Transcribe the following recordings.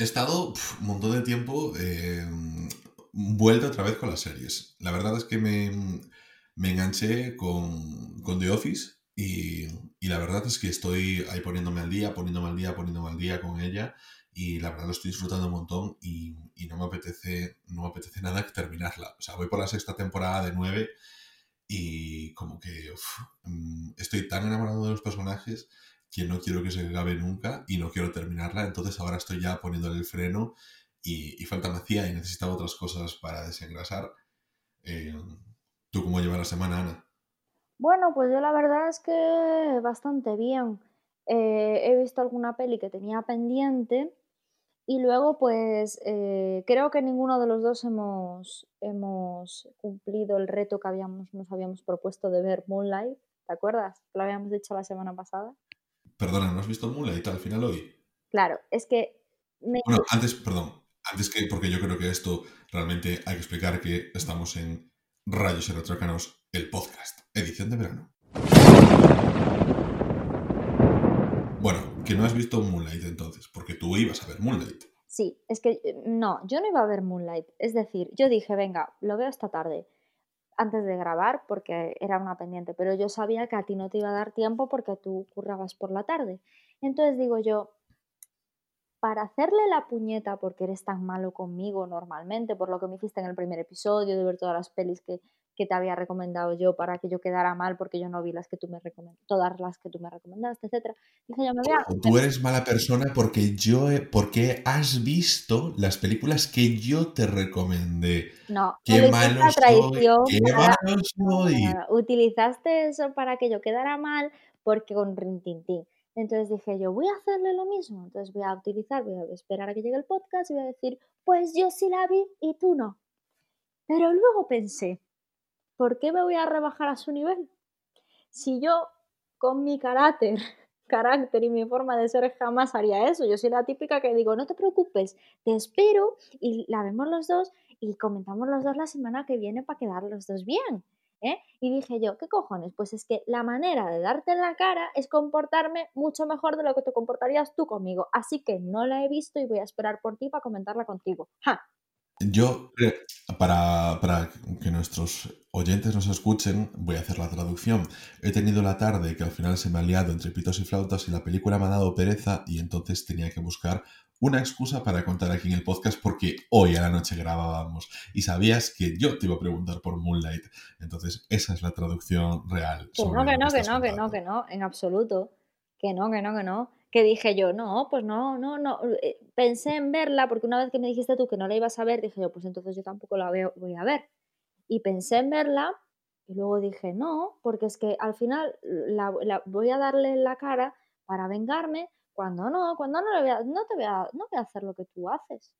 he estado un montón de tiempo eh, vuelta otra vez con las series. La verdad es que me, me enganché con, con, The Office y, y, la verdad es que estoy ahí poniéndome al día, poniéndome al día, poniéndome al día con ella y la verdad lo estoy disfrutando un montón y, y no, me apetece, no me apetece nada terminarla. O sea, voy por la sexta temporada de nueve y como que mm, estoy tan enamorado de los personajes que no quiero que se acabe nunca y no quiero terminarla, entonces ahora estoy ya poniéndole el freno y, falta me y necesitaba otras cosas para desengrasar. Eh, ¿Tú cómo llevas la semana, Ana? Bueno, pues yo la verdad es que bastante bien. Eh, he visto alguna peli que tenía pendiente y luego pues eh, creo que ninguno de los dos hemos, hemos cumplido el reto que habíamos, nos habíamos propuesto de ver Moonlight. ¿Te acuerdas? Lo habíamos dicho la semana pasada. Perdona, ¿no has visto Moonlight al final hoy? Claro, es que... Bueno, antes, perdón, antes que, porque yo creo que esto realmente hay que explicar que estamos en Rayos y Retrócanos, el podcast, edición de verano. Bueno, que no has visto Moonlight entonces, porque tú ibas a ver Moonlight. Sí, es que eh, no, yo no iba a ver Moonlight. Es decir, yo dije, venga, lo veo esta tarde antes de grabar porque era una pendiente, pero yo sabía que a ti no te iba a dar tiempo porque tú currabas por la tarde. Entonces digo yo, para hacerle la puñeta porque eres tan malo conmigo normalmente, por lo que me hiciste en el primer episodio, de ver todas las pelis que, que te había recomendado yo para que yo quedara mal porque yo no vi las que tú me todas las que tú me recomendaste, etcétera. Dije, yo me voy a... Tú eres mala persona porque yo porque has visto las películas que yo te recomendé. No, qué malo traición qué malo soy. Utilizaste eso para que yo quedara mal porque con Rintintín. Entonces dije yo, voy a hacerle lo mismo. Entonces voy a utilizar, voy a esperar a que llegue el podcast y voy a decir, pues yo sí la vi y tú no. Pero luego pensé, ¿por qué me voy a rebajar a su nivel? Si yo con mi carácter, carácter y mi forma de ser jamás haría eso. Yo soy la típica que digo, no te preocupes, te espero y la vemos los dos y comentamos los dos la semana que viene para quedar los dos bien. ¿eh? Y dije yo, ¿qué cojones? Pues es que la manera de darte en la cara es comportarme mucho mejor de lo que te comportarías tú conmigo. Así que no la he visto y voy a esperar por ti para comentarla contigo. ¡Ja! Yo, para, para, que nuestros oyentes nos escuchen, voy a hacer la traducción. He tenido la tarde que al final se me ha liado entre pitos y flautas y la película me ha dado pereza y entonces tenía que buscar una excusa para contar aquí en el podcast porque hoy a la noche grabábamos y sabías que yo te iba a preguntar por Moonlight. Entonces, esa es la traducción real. Que no, que no, que no, que no, que no, en absoluto. Que no, que no, que no. Que dije yo, no, pues no, no, no. Eh, pensé en verla porque una vez que me dijiste tú que no la ibas a ver, dije yo, pues entonces yo tampoco la veo, voy a ver. Y pensé en verla y luego dije, no, porque es que al final la, la voy a darle la cara para vengarme cuando no, cuando no, le voy a, no te voy a, no voy a hacer lo que tú haces.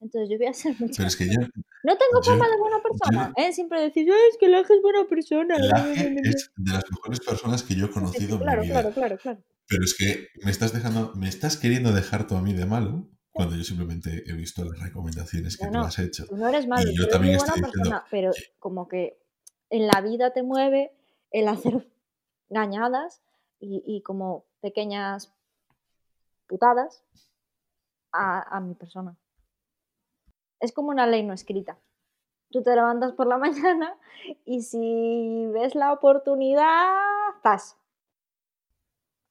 Entonces yo voy a ser mucho. Pero es que yo, no tengo fama de buena persona, ¿eh? Siempre decir, es que Laje es buena persona. Laje es de las mejores personas que yo he conocido claro, en mi vida. Claro, claro, claro. Pero es que me estás dejando, me estás queriendo dejar tú a mí de malo cuando yo simplemente he visto las recomendaciones que tú has hecho. No eres malo, y yo también estoy buena diciendo, persona, pero como que en la vida te mueve el hacer gañadas y, y como pequeñas putadas a, mi persona. Es como una ley no escrita. Tú te levantas por la mañana y si ves la oportunidad, estás.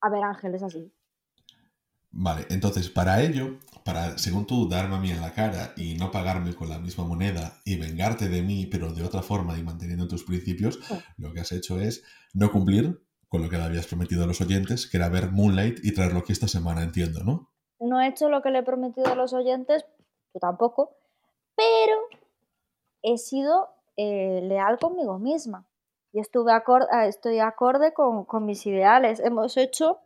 A ver, Ángel, es así. Vale, entonces para ello, para, según tú, darme a mí en la cara y no pagarme con la misma moneda y vengarte de mí, pero de otra forma y manteniendo tus principios, lo que has hecho es no cumplir con lo que le habías prometido a los oyentes, que era ver Moonlight y traerlo aquí esta semana, entiendo, ¿no? No he hecho lo que le he prometido a los oyentes, tú tampoco, pero he sido eh, leal conmigo misma y estuve acorde, ah, estoy acorde con, mis ideales. Hemos hecho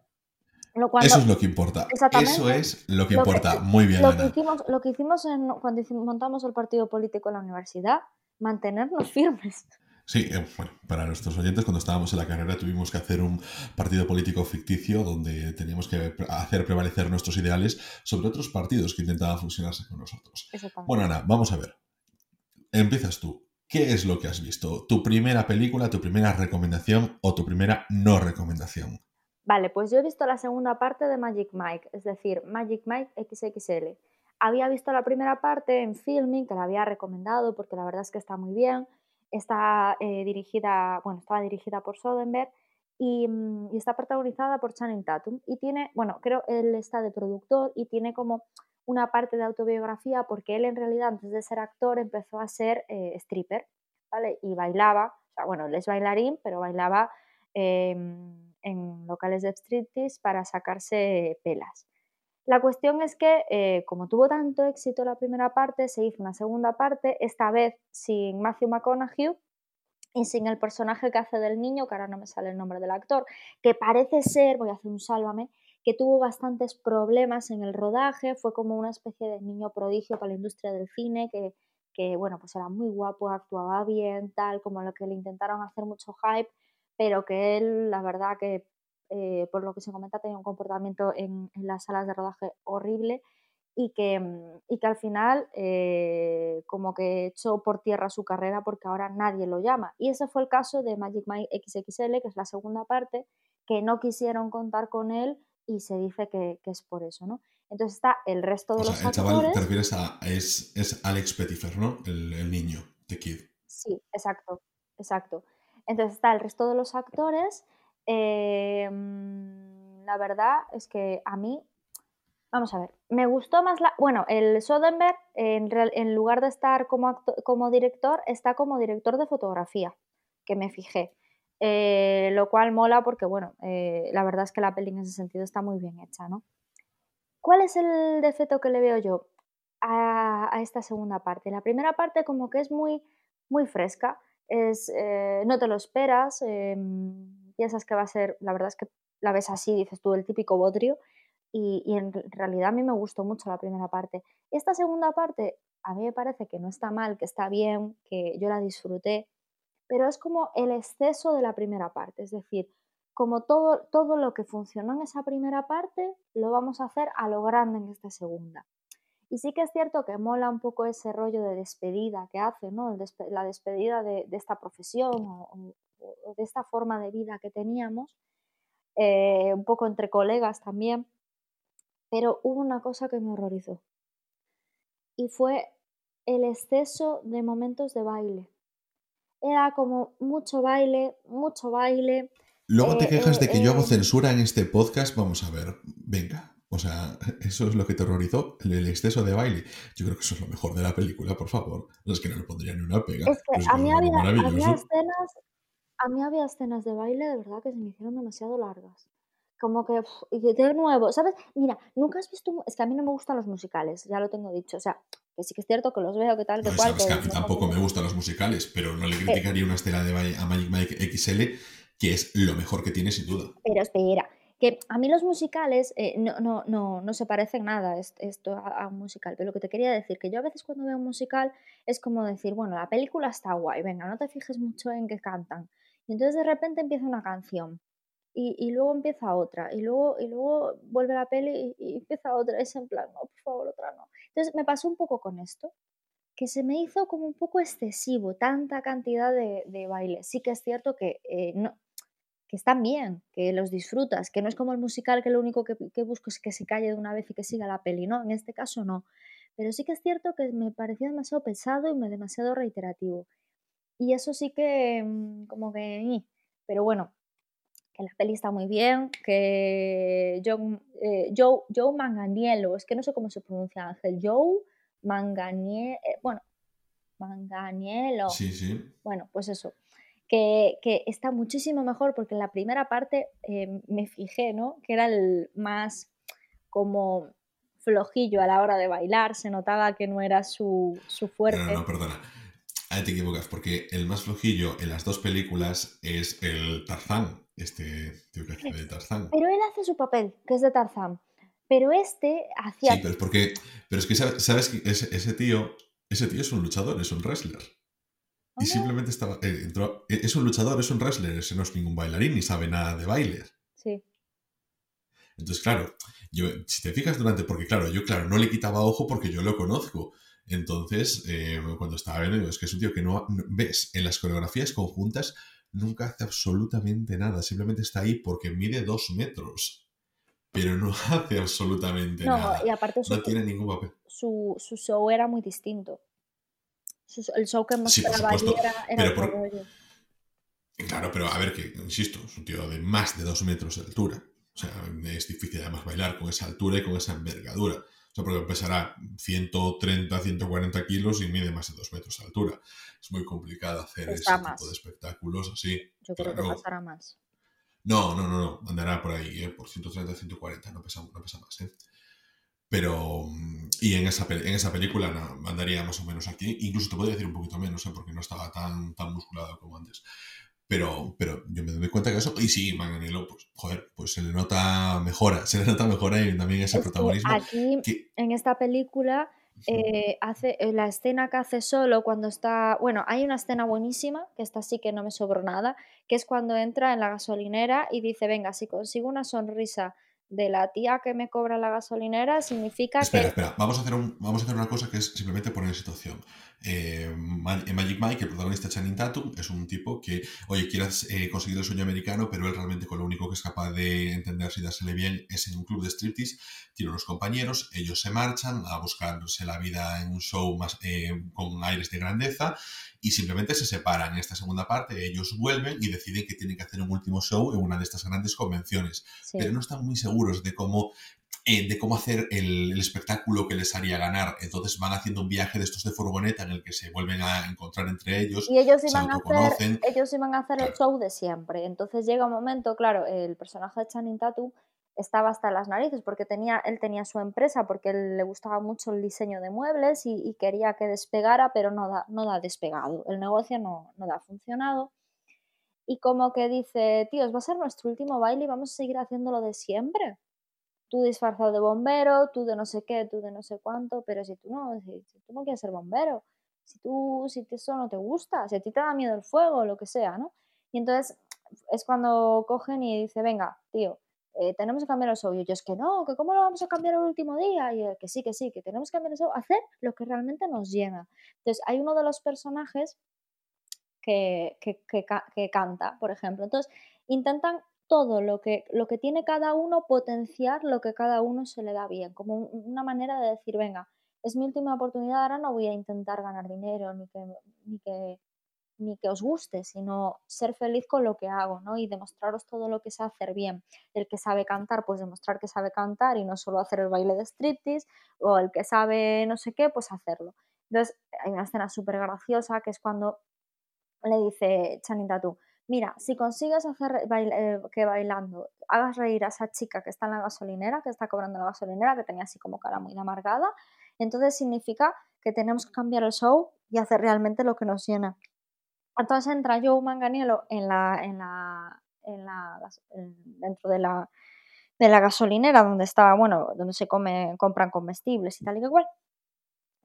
Eso es lo que importa. Eso es lo que importa. Muy bien. Lo que hicimos, lo que hicimos cuando montamos el partido político en la universidad, mantenernos firmes. Sí, eh, bueno, para nuestros oyentes, cuando estábamos en la carrera tuvimos que hacer un partido político ficticio donde teníamos que hacer prevalecer nuestros ideales sobre otros partidos que intentaban fusionarse con nosotros. Bueno, Ana, vamos a ver. Empiezas tú. ¿Qué es lo que has visto? ¿Tu primera película, tu primera recomendación o tu primera no recomendación? Vale, pues yo he visto la segunda parte de Magic Mike, es decir, Magic Mike XXL. había visto la primera parte en filming, que la había recomendado porque la verdad es que está muy bien. Está eh, dirigida, bueno, estaba dirigida por Soderbergh mm, y, está protagonizada por Channing Tatum. Y tiene, bueno, creo él está de productor y tiene como una parte de autobiografía porque él en realidad antes de ser actor empezó a ser eh, stripper, ¿vale? Y bailaba, o sea, bueno, él es bailarín, pero bailaba em, en locales de striptease para sacarse pelas. La cuestión es que, eh, como tuvo tanto éxito la primera parte, se hizo una segunda parte, esta vez sin Matthew McConaughey y sin el personaje que hace del niño, que ahora no me sale el nombre del actor, que parece ser, voy a hacer un sálvame, que tuvo bastantes problemas en el rodaje, fue como una especie de niño prodigio para la industria del cine, que, que bueno, pues era muy guapo, actuaba bien, tal, como lo que le intentaron hacer mucho hype, pero que él, la verdad que eh, por lo que se comenta, tenía un comportamiento en, las salas de rodaje horrible y que, mm, y que al final eh, como que echó por tierra su carrera porque ahora nadie lo llama. Y ese fue el caso de Magic Mike XXL, que es la segunda parte, que no quisieron contar con él y se dice que, es por eso, ¿no? Entonces está el resto de los el chaval, te refieres a... Es, es Alex Pettifer, ¿no? El, el niño, The Kid. Sí, exacto, exacto. Entonces está el resto de los actores Em, la verdad es que a mí, vamos a ver, me gustó más la... Bueno, el Soderbergh, en, lugar de estar como, director, está como director de fotografía, que me fijé. Eh, lo cual mola porque, bueno, eh, la verdad es que la peli en ese sentido está muy bien hecha, ¿no? ¿Cuál es el defecto que le veo yo a, esta segunda parte? La primera parte como que es muy, muy fresca, es, eh, no te lo esperas, em, piensas que va a ser, la verdad es que la ves así, dices tú, el típico bodrio, y, en realidad a mí me gustó mucho la primera parte. Esta segunda parte a mí me parece que no está mal, que está bien, que yo la disfruté, pero es como el exceso de la primera parte, es decir, como todo, todo lo que funcionó en esa primera parte, lo vamos a hacer a lo grande en esta segunda. Y sí que es cierto que mola un poco ese rollo de despedida que hace, ¿no? la despedida de, esta profesión o, de esta forma de vida que teníamos, eh, un poco entre colegas también, pero hubo una cosa que me horrorizó y fue el exceso de momentos de baile. Era como mucho baile, mucho baile. Luego te eh, quejas de que yo hago censura en este podcast. Vamos a ver, venga. O sea, eso es lo que te horrorizó, el, exceso de baile. Yo creo que eso es lo mejor de la película, por favor. No es que no le pondría ni una pega. Es que a mí había, había, escenas, a mí había escenas de baile de verdad que se me hicieron demasiado largas. Como que, de nuevo, ¿sabes? Mira, nunca has visto. Es que a mí no me gustan los musicales, ya lo tengo dicho. O sea, que sí que es cierto que los veo, que tal, que cual. Sabes que a mí tampoco me gustan los musicales, pero no le eh criticaría una escena de baile a Magic Mike XL, que es lo mejor que tiene, sin duda. Pero espera, que a mí los musicales eh, no, no, no, no, se parecen nada esto a, un musical, pero lo que te quería decir, que yo a veces cuando veo un musical es como decir, bueno, la película está guay, venga, no te fijes mucho en que cantan, y entonces de repente empieza una canción y, luego empieza otra y luego, y luego vuelve la peli y, empieza otra. Es en plan, no, por favor, otra no. Entonces me pasó un poco con esto, que se me hizo como un poco excesivo, tanta cantidad de, de bailes. Sí que es cierto que, eh, no, que están bien, que los disfrutas, que no es como el musical que lo único que, que, busco es que se calle de una vez y que siga la peli, ¿no? En este caso no. Pero sí que es cierto que me parecía demasiado pesado y demasiado reiterativo. Y eso sí que mm, como que... Pero bueno, que la peli está muy bien, que Joe, eh, Joe, Joe Manganiello, es que no sé cómo se pronuncia Ángel, Joe Manganiello, eh, bueno, Manganiello. Sí, sí. Bueno, pues eso. Que, que, está muchísimo mejor porque en la primera parte eh, me fijé, ¿no? Que era el más como flojillo a la hora de bailar, se notaba que no era su, su fuerte. No, no, perdona. Ahí te equivocas, porque el más flojillo en las dos películas es el Tarzán, este tío que hace de Tarzán. Pero él hace su papel, que es de Tarzán. Pero este hacía... Sí, pero es porque... Pero es que sabes que ese, tío... Ese tío es un luchador, es un wrestler. Y simplemente estaba... Eh, e, es un luchador, es un wrestler, ese no es ningún bailarín ni sabe nada de baile. Sí. Entonces, claro, yo, si te fijas durante... Porque claro, yo claro, no le quitaba ojo porque yo lo conozco. Entonces, eh, cuando estaba viendo, es que es un tío que no, ves en las coreografías conjuntas, nunca hace absolutamente nada, simplemente está ahí porque mide dos metros. pero no hace absolutamente No, nada. y aparte su, No tiene ningún papel. su, su show era muy distinto. El show que Sí, mostraba supuesto, era, era pero por- rollo. Claro, pero a ver que, insisto, es un tío de más de dos metros de altura. O sea, es difícil además bailar con esa altura y con esa envergadura. O sea, porque pesará 130, 140 kilos y mide más de dos metros de altura. Es muy complicado hacer ese más. tipo de espectáculos así. Yo creo que pasará más. No, no, no, no, andará por ahí, ¿eh? por 130, 140, no pesa, no pesa más. ¿eh? Pero, mm, y en esa, en esa película no, andaría más o menos aquí, incluso te podría decir un poquito menos, ¿eh? porque no estaba tan, tan musculado como antes. Pero, pero yo me doy cuenta que eso, y sí, Manganiello, pues, joder, pues se le nota mejora, se le nota mejora y también ese Es que protagonismo. aquí, que- en esta película, eh, hace eh, la escena que hace solo cuando está. Bueno, hay una escena buenísima, que esta sí que no me sobró nada, que es cuando entra en la gasolinera y dice: Venga, si consigo una sonrisa de la tía que me cobra la gasolinera, significa Espera, que. espera, vamos a, hacer un- vamos a hacer una cosa que es simplemente poner en situación. Eh, Ma- en Magic Mike, el protagonista Channing Tatum, es un tipo que, oye, quieras eh, conseguir el sueño americano, pero él realmente con lo único que es capaz de entenderse y dársele bien es en un club de striptease. Tiene unos compañeros, ellos se marchan a buscarse la vida en un show más eh, con aires de grandeza y simplemente se separan. En esta segunda parte, ellos vuelven y deciden que tienen que hacer un último show en una de estas grandes convenciones Sí. pero no están muy seguros de cómo, eh, de cómo hacer el, el espectáculo que les haría ganar. Entonces van haciendo un viaje de estos de furgoneta en el que se vuelven a encontrar entre ellos. Y ellos iban a hacer, ellos iban a hacer el show de siempre. Entonces llega un momento, claro, el personaje de Channing Tatum estaba hasta las narices porque tenía, él tenía su empresa, porque él le gustaba mucho el diseño de muebles y, y quería que despegara, pero no da, no da despegado. El negocio no, no da funcionado. Y como que dice, tíos, va a ser nuestro último baile y vamos a seguir haciéndolo de siempre. Tú disfrazado de bombero, tú de no sé qué, tú de no sé cuánto, pero si tú no, si, si tú quieres ser bombero, si tú, si eso no te gusta, si a ti te da miedo el fuego, lo que sea, ¿no? Y entonces es cuando cogen y dice, venga, tío, eh, tenemos que cambiar el show. Y ellos, que no, que cómo lo vamos a cambiar el último día. Y él, que sí, que sí, que tenemos que cambiar el show, hacer lo que realmente nos llena. Entonces hay uno de los personajes que, que, que que canta, por ejemplo. Entonces intentan todo lo que, lo que tiene cada uno, potenciar lo que cada uno se le da bien, como un- una manera de decir, venga, es mi última oportunidad, ahora no voy a intentar ganar dinero ni que, ni que, ni que os guste, sino ser feliz con lo que hago, ¿no? Y demostraros todo lo que sé hacer bien. El que sabe cantar, pues demostrar que sabe cantar y no solo hacer el baile de striptease, o el que sabe no sé qué, pues hacerlo. Entonces, hay una escena súper graciosa que es cuando le dice Channing Tatum, mira, si consigues hacer eh, que bailando hagas reír a esa chica que está en la gasolinera, que está cobrando la gasolinera, que tenía así como cara muy amargada, entonces significa que tenemos que cambiar el show y hacer realmente lo que nos llena. Entonces entra Joe Manganiello en la, en la, en la dentro de la, de la gasolinera donde estaba, bueno, donde se come, compran comestibles y tal y que.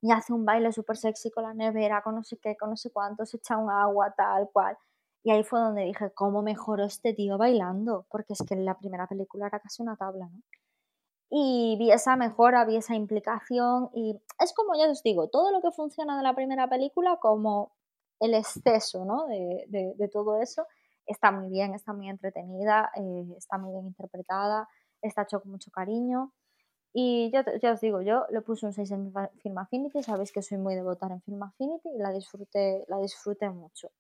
Y hace un baile súper sexy con la nevera, con no sé qué, con no sé cuánto, se echa un agua, tal cual. Y ahí fue donde dije, ¿cómo mejoró este tío bailando? Porque es que la primera película era casi una tabla. Y vi esa mejora, vi esa implicación y es como ya os digo, todo lo que funciona de la primera película como el exceso ¿no? de, de- de todo eso está muy bien, está muy entretenida, eh, está muy bien interpretada, está hecho con mucho cariño. Y ya, ya os digo, yo le puse un 6 en Film Affinity, sabéis que soy muy de votar en Film Affinity y la disfruté, la disfruté mucho.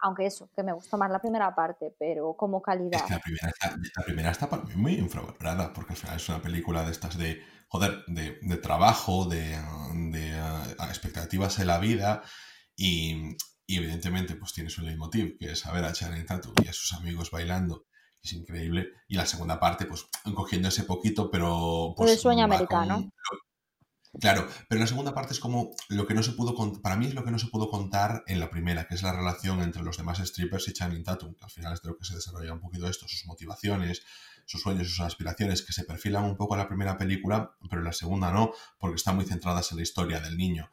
Aunque eso, que me gustó más la primera parte, pero como Es calidad. que la primera, está, la primera está para mí muy infravalorada, porque al final es una película de estas de, joder, de, de trabajo, de, de, eh, expectativas en la vida, y, y evidentemente pues tiene su leitmotiv, que es ver a Channing Tatum y a sus amigos bailando, es increíble, y la segunda parte pues cogiendo ese poquito, pero pues el sueño americano. con- Claro, pero la segunda parte es como lo que no se pudo contar, para mí es lo que no se pudo contar en la primera, que es la relación entre los demás strippers y Channing Tatum, que al final es de lo que se desarrolla un poquito esto, sus motivaciones, sus sueños, sus aspiraciones, que se perfilan un poco en la primera película, pero en la segunda no, porque están muy centradas en la historia del niño.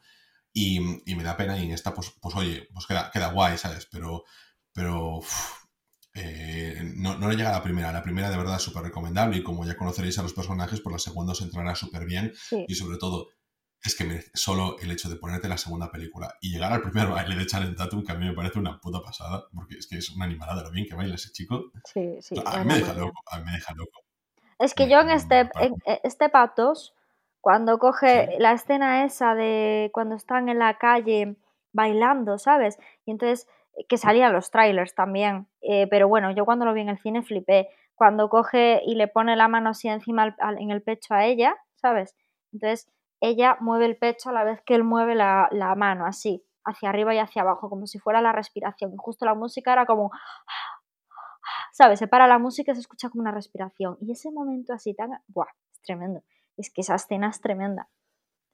Y, y me da pena, y en esta, pues, pues oye, pues queda, queda guay, ¿sabes? Pero, pero eh, no, no le llega a la primera. La primera de verdad es súper recomendable y como ya conoceréis a los personajes, por la segunda os entrará súper bien Sí. y sobre todo es que merece- solo el hecho de ponerte la segunda película y llegar al primer baile de Channing Tatum, que a mí me parece una puta pasada, porque es que es una animalada lo bien que baila ese chico. Sí, sí. a mí me deja loco, a mí me deja loco. Es que yo en este, en este Patos, cuando coge la escena esa de cuando están en la calle bailando, ¿sabes? Y entonces, que salían los trailers también, eh, pero bueno, yo cuando lo vi en el cine flipé, cuando coge y le pone la mano así encima en el pecho a ella, ¿sabes? Entonces, ella mueve el pecho a la vez que él mueve la, la mano, así, hacia arriba y hacia abajo, como si fuera la respiración. Y justo la música era como ¿sabes? Se para la música y se escucha como una respiración. Y ese momento así tan... ¡Buah! Es tremendo. Es que esa escena es tremenda.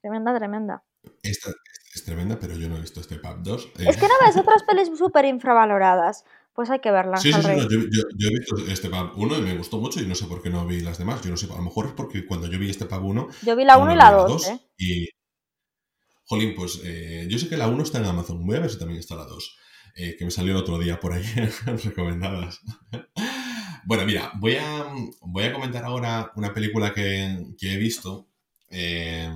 Tremenda, tremenda. Esta es tremenda, pero yo no he visto este Pub 2. Es que no ves otras pelis súper infravaloradas. Pues hay que verlas. Sí, sí, sí. yo, yo, he visto este Pub 1 y me gustó mucho y no sé por qué no vi las demás. Yo no sé, a lo mejor es porque cuando yo vi este Pub 1... Yo vi la 1 y la 2. ¿eh? Y... Jolín, pues eh, yo sé que la 1 está en Amazon. Voy a ver si también está la 2. Eh, que me salió el otro día por ahí recomendadas. bueno, mira, voy a, voy a comentar ahora una película que, he visto eh,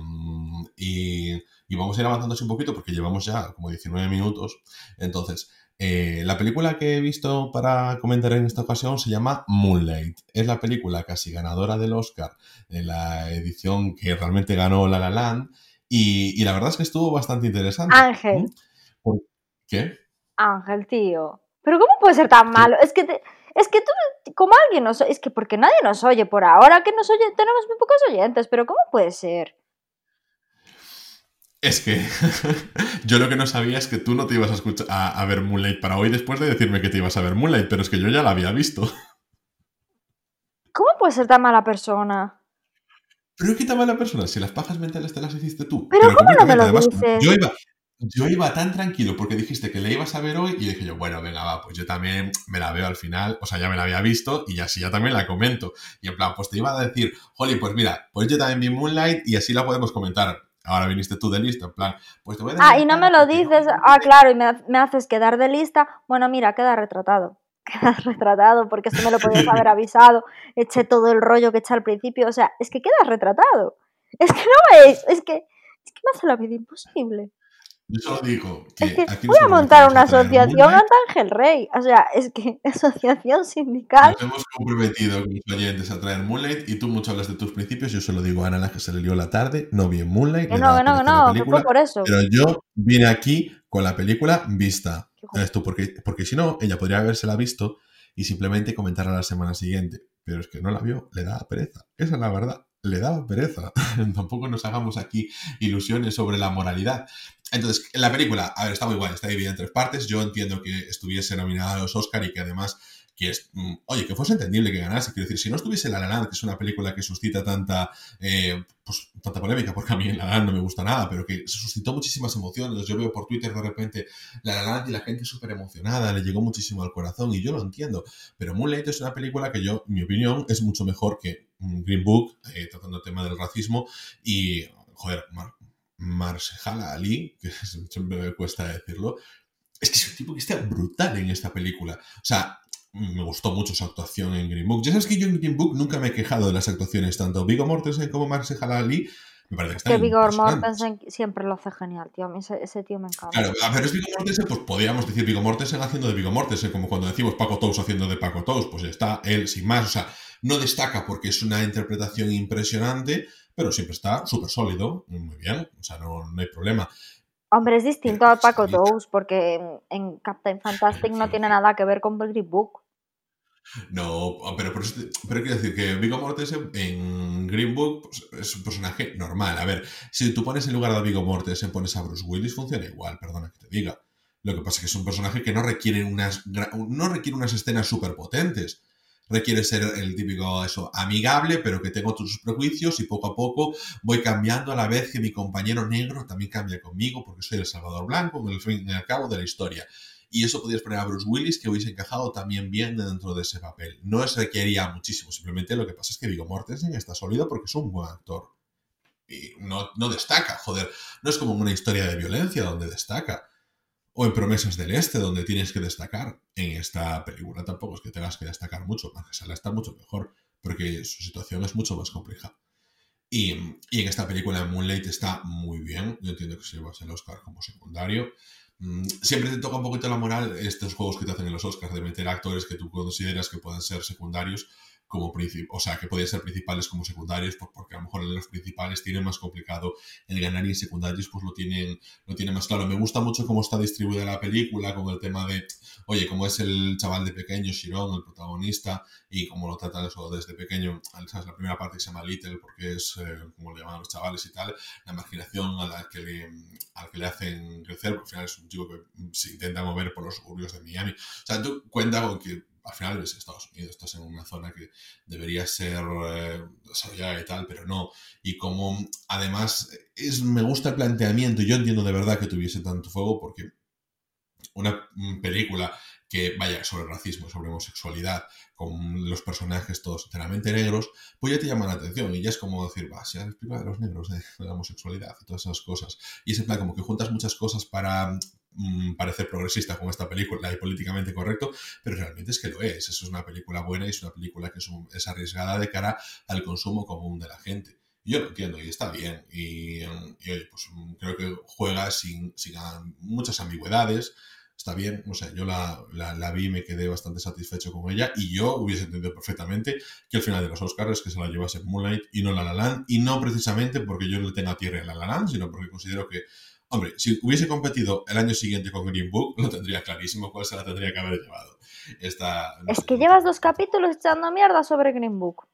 y, vamos a ir avanzando un poquito porque llevamos ya como 19 minutos. Entonces, eh, la película que he visto para comentar en esta ocasión se llama Moonlight. Es la película casi ganadora del Oscar en la edición que realmente ganó La La Land. Y, la verdad es que estuvo bastante interesante. Ángel. ¿Qué? Ángel, tío. Pero ¿cómo puede ser tan malo? Es que, es que tú, como alguien nos es que porque nadie nos oye por ahora, que nos oye, tenemos muy pocos oyentes, pero ¿cómo puede ser? Es que yo lo que no sabía es que tú no te ibas a, escuchar, a, ver Moonlight para hoy después de decirme que te ibas a ver Moonlight, pero es que yo ya la había visto. ¿Cómo puede ser tan mala persona? Pero qué tan mala persona, si las pajas mentales te las hiciste tú. Pero, ¿cómo no me lo dices? Yo iba, yo iba tan tranquilo porque dijiste que le ibas a ver hoy y dije yo, bueno, venga, va, pues yo también me la veo al final, o sea, ya me la había visto y así ya también la comento. Y en plan, pues te iba a decir, Holly, pues mira, pues yo también vi Moonlight y así la podemos comentar. Ahora viniste tú de lista, en plan, pues te voy a decir... Ah, y no me lo dices, ah, claro, y me, haces quedar de lista. Bueno, mira, queda retratado. Queda retratado porque eso me lo podías haber avisado. Eché todo el rollo que eché al principio. O sea, es que quedas retratado. Es que no veis, es que, es que me hace la vida imposible. Yo solo digo que, voy a montar una asociación ante Ángel Rey. O sea, es que asociación sindical. Nos hemos comprometido con los oyentes a traer Moonlight y tú mucho hablas de tus principios. Yo solo digo a Ana que se le dio la tarde, no vi en Moonlight. no, que no, no, no, fue por eso. Pero yo vine aquí con la película vista. Esto porque, porque si no, ella podría habérsela visto y simplemente comentarla la semana siguiente. Pero es que no la vio, le da pereza. Esa es la verdad le daba pereza. Tampoco nos hagamos aquí ilusiones sobre la moralidad. Entonces, la película, a ver, está muy guay, está dividida en tres partes. Yo entiendo que estuviese nominada a los Oscar y que además que es, mm, oye, que fuese entendible que ganase. Quiero decir, si no estuviese La La Land, que es una película que suscita tanta, eh, pues, tanta polémica, porque a mí La La Land no me gusta nada, pero que suscitó muchísimas emociones. Yo veo por Twitter de repente La La Land y la gente súper emocionada, le llegó muchísimo al corazón y yo lo entiendo. Pero Moonlight es una película que yo, en mi opinión, es mucho mejor que Green Book, eh, tratando el tema del racismo y, joder, Mar Marshall Ali, que siempre me cuesta decirlo, es que es un tipo que está brutal en esta película. O sea, me gustó mucho su actuación en Green Book. Ya sabes que yo en Green Book nunca me he quejado de las actuaciones, tanto Viggo Mortensen como Marshall Ali. Me parece que están Que Viggo Mortensen siempre lo hace genial, tío. A mí ese, tío me encanta. Claro, pero es Viggo Mortensen, pues podríamos decir Viggo Mortensen haciendo de Viggo Mortensen, como cuando decimos Paco Tous haciendo de Paco Tous, pues está él sin más. O sea, no destaca porque es una interpretación impresionante, pero siempre está súper sólido, muy bien, o sea, no, hay problema. Hombre, es distinto a Paco Tous porque en Captain Fantastic no tiene nada que ver con Green Book. No, pero, pero, quiero decir que Viggo Mortensen en Green Book pues, es un personaje normal. A ver, si tú pones en lugar de Viggo Mortensen, pones a Bruce Willis, funciona igual, perdona que te diga. Lo que pasa es que es un personaje que no requiere unas, no requiere unas escenas súper potentes requiere ser el típico eso, amigable, pero que tengo tus prejuicios y poco a poco voy cambiando a la vez que mi compañero negro también cambia conmigo porque soy el Salvador Blanco en el fin y al cabo de la historia. Y eso podías poner a Bruce Willis que hubiese encajado también bien dentro de ese papel. No se requería muchísimo, simplemente lo que pasa es que Viggo Mortensen está sólido porque es un buen actor. Y no, no destaca, joder. No es como una historia de violencia donde destaca o en Promesas del Este, donde tienes que destacar. En esta película tampoco es que tengas que destacar mucho, Sala está mucho mejor, porque su situación es mucho más compleja. Y, y, en esta película Moonlight está muy bien, yo entiendo que se lleva el Oscar como secundario. Mm, siempre te toca un poquito la moral estos juegos que te hacen en los Oscars de meter actores que tú consideras que pueden ser secundarios, como o sea, que podían ser principales como secundarios, pues porque a lo mejor en los principales tienen más complicado el ganar y en secundarios pues lo tienen, lo tienen más claro. Me gusta mucho cómo está distribuida la película con el tema de, oye, cómo es el chaval de pequeño, Shiron, el protagonista, y cómo lo tratan eso desde pequeño. La primera parte se llama Little porque es eh, como le llaman los chavales y tal, la marginación a la que le, que le hacen crecer, porque al final es un chico que se intenta mover por los suburbios de Miami. O sea, tú cuenta con que al final ves Estados Unidos, estás en una zona que debería ser eh, desarrollada y tal, pero no. Y como además es, me gusta el planteamiento, yo entiendo de verdad que tuviese tanto fuego porque una película que vaya sobre racismo, sobre homosexualidad, con los personajes todos enteramente negros, pues ya te llama la atención y ya es como decir, va, si es película de los negros, de, la homosexualidad y todas esas cosas. Y es en plan como que juntas muchas cosas para Mm, parecer progresista con esta película y políticamente correcto, pero realmente es que lo es. Es una película buena y es una película que es, arriesgada de cara al consumo común de la gente. yo lo entiendo y está bien. Y, pues mm, creo que juega sin, sin muchas ambigüedades. Está bien, o sea, yo la, la, vi y me quedé bastante satisfecho con ella y yo hubiese entendido perfectamente que el final de los Oscars es que se la llevase Moonlight y no La La Land y no precisamente porque yo le tenga tierra a La La Land, sino porque considero que Hombre, si hubiese competido el año siguiente con Green Book, lo tendría clarísimo cuál se la tendría que haber llevado. Esta, es que llevas dos capítulos echando mierda sobre Green Book.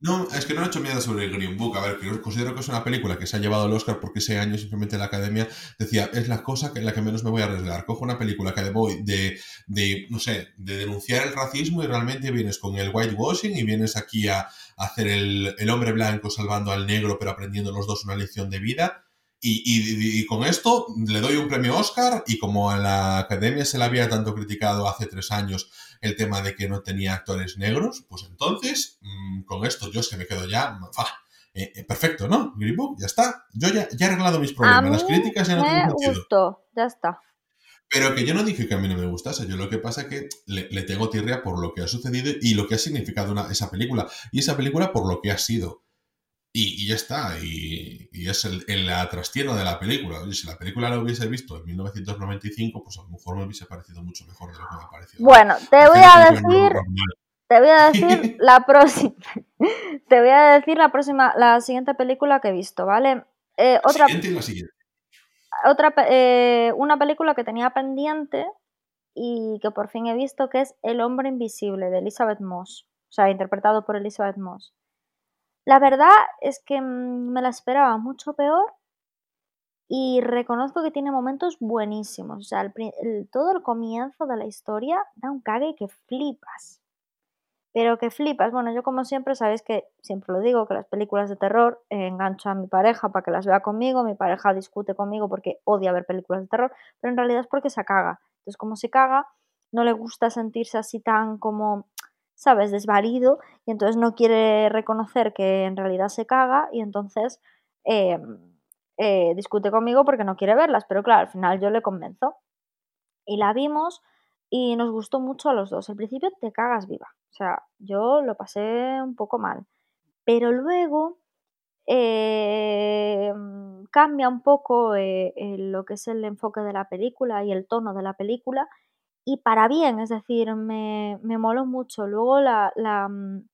No, es que no he hecho mierda sobre Green Book. A ver, considero que es una película que se ha llevado el Oscar porque ese año simplemente la academia decía, es la cosa en la que menos me voy a arriesgar. Cojo una película que voy de, de, no sé, de denunciar el racismo y realmente vienes con el whitewashing y vienes aquí a, a hacer el, el hombre blanco salvando al negro pero aprendiendo los dos una lección de vida y, con esto le doy un premio Oscar y como a la academia se le había tanto criticado hace tres años el tema de que no tenía actores negros, pues entonces mm, con esto yo es que me quedo ya... Eh, eh, perfecto, ¿no? Green ya está. Yo ya, he arreglado mis problemas. Las críticas ya no tienen sentido. ya está. Pero que yo no dije que a mí no me gustase, yo lo que pasa es que le, tengo tirria por lo que ha sucedido y lo que ha significado esa película. Y esa película por lo que ha sido. Y, ya está, y, es el, la trastienda de la película. Oye, si la película la hubiese visto en 1995, pues a lo mejor me hubiese parecido mucho mejor de lo que me ha parecido. Bueno, te voy a decir, te voy a decir la próxima, te voy a decir la próxima, la siguiente película que he visto, ¿vale? Eh, otra, la siguiente y la siguiente. Otra, eh, una película que tenía pendiente y que por fin he visto, que es El hombre invisible de Elizabeth Moss, o sea, interpretado por Elizabeth Moss. La verdad es que mm, me la esperaba mucho peor y reconozco que tiene momentos buenísimos. O sea, todo el comienzo de la historia da un cague que flipas. Pero que flipas. Bueno, yo como siempre, sabéis que siempre lo digo, que las películas de terror engancho a mi pareja para que las vea conmigo, mi pareja discute conmigo porque odia ver películas de terror, pero en realidad es porque se caga. Entonces, como se caga, no le gusta sentirse así tan como ¿sabes? Desvalido y entonces no quiere reconocer que en realidad se caga y entonces em, eh, discute conmigo porque no quiere verlas, pero claro, al final yo le convenzo. Y la vimos y nos gustó mucho a los dos. Al principio te cagas viva, o sea, yo lo pasé un poco mal, pero luego em, cambia un poco eh, lo que es el enfoque de la película y el tono de la película y para bien, es decir, me, me moló mucho. Luego la, la, mm,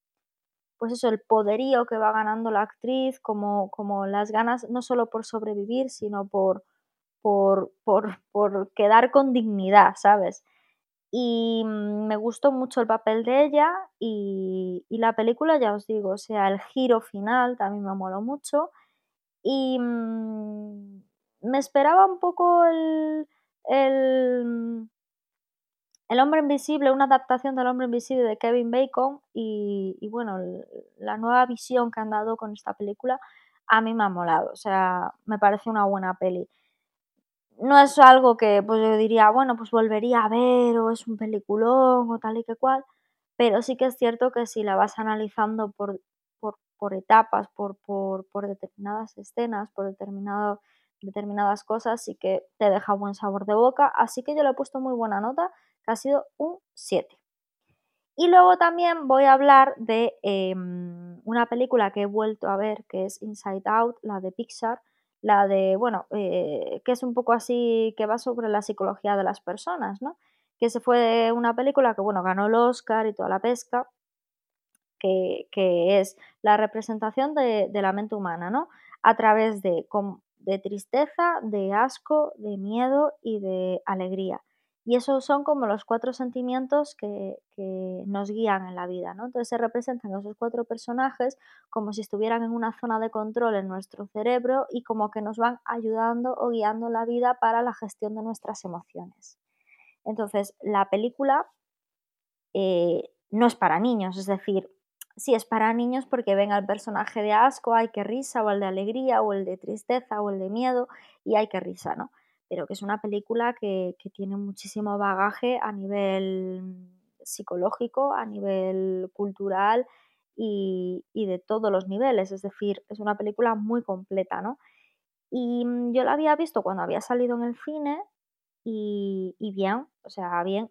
pues eso, el poderío que va ganando la actriz, como, como las ganas no solo por sobrevivir, sino por, por, por, por quedar con dignidad, ¿sabes? Y mm, me gustó mucho el papel de ella y, y, la película, ya os digo, o sea, el giro final también me moló mucho. Y mm, me esperaba un poco el, el, el hombre invisible, una adaptación del hombre invisible de Kevin Bacon y, bueno, la nueva visión que han dado con esta película a mí me ha molado, o sea, me parece una buena peli. No es algo que pues yo diría, bueno, pues volvería a ver o es un peliculón o tal y que cual, pero sí que es cierto que si la vas analizando por, por, etapas, por, por, por, determinadas escenas, por determinado, determinadas cosas, sí que te deja buen sabor de boca, así que yo le he puesto muy buena nota que ha sido un 7. Y luego también voy a hablar de em, una película que he vuelto a ver, que es Inside Out, la de Pixar, la de, bueno, eh, que es un poco así, que va sobre la psicología de las personas, ¿no? Que se fue una película que, bueno, ganó el Oscar y toda la pesca, que, es la representación de, la mente humana, ¿no? A través de, de tristeza, de asco, de miedo y de alegría. Y esos son como los cuatro sentimientos que, nos guían en la vida, ¿no? Entonces se representan esos cuatro personajes como si estuvieran en una zona de control en nuestro cerebro y como que nos van ayudando o guiando la vida para la gestión de nuestras emociones. Entonces, la película eh, no es para niños, es decir, sí es para niños porque ven al personaje de asco, hay que risa, o el de alegría, o el de tristeza, o el de miedo, y hay que risa, ¿no? Pero que es una película que, tiene muchísimo bagaje a nivel psicológico, a nivel cultural y, de todos los niveles. Es decir, es una película muy completa, ¿no? Y mm, yo la había visto cuando había salido en el cine y, bien, o sea, bien.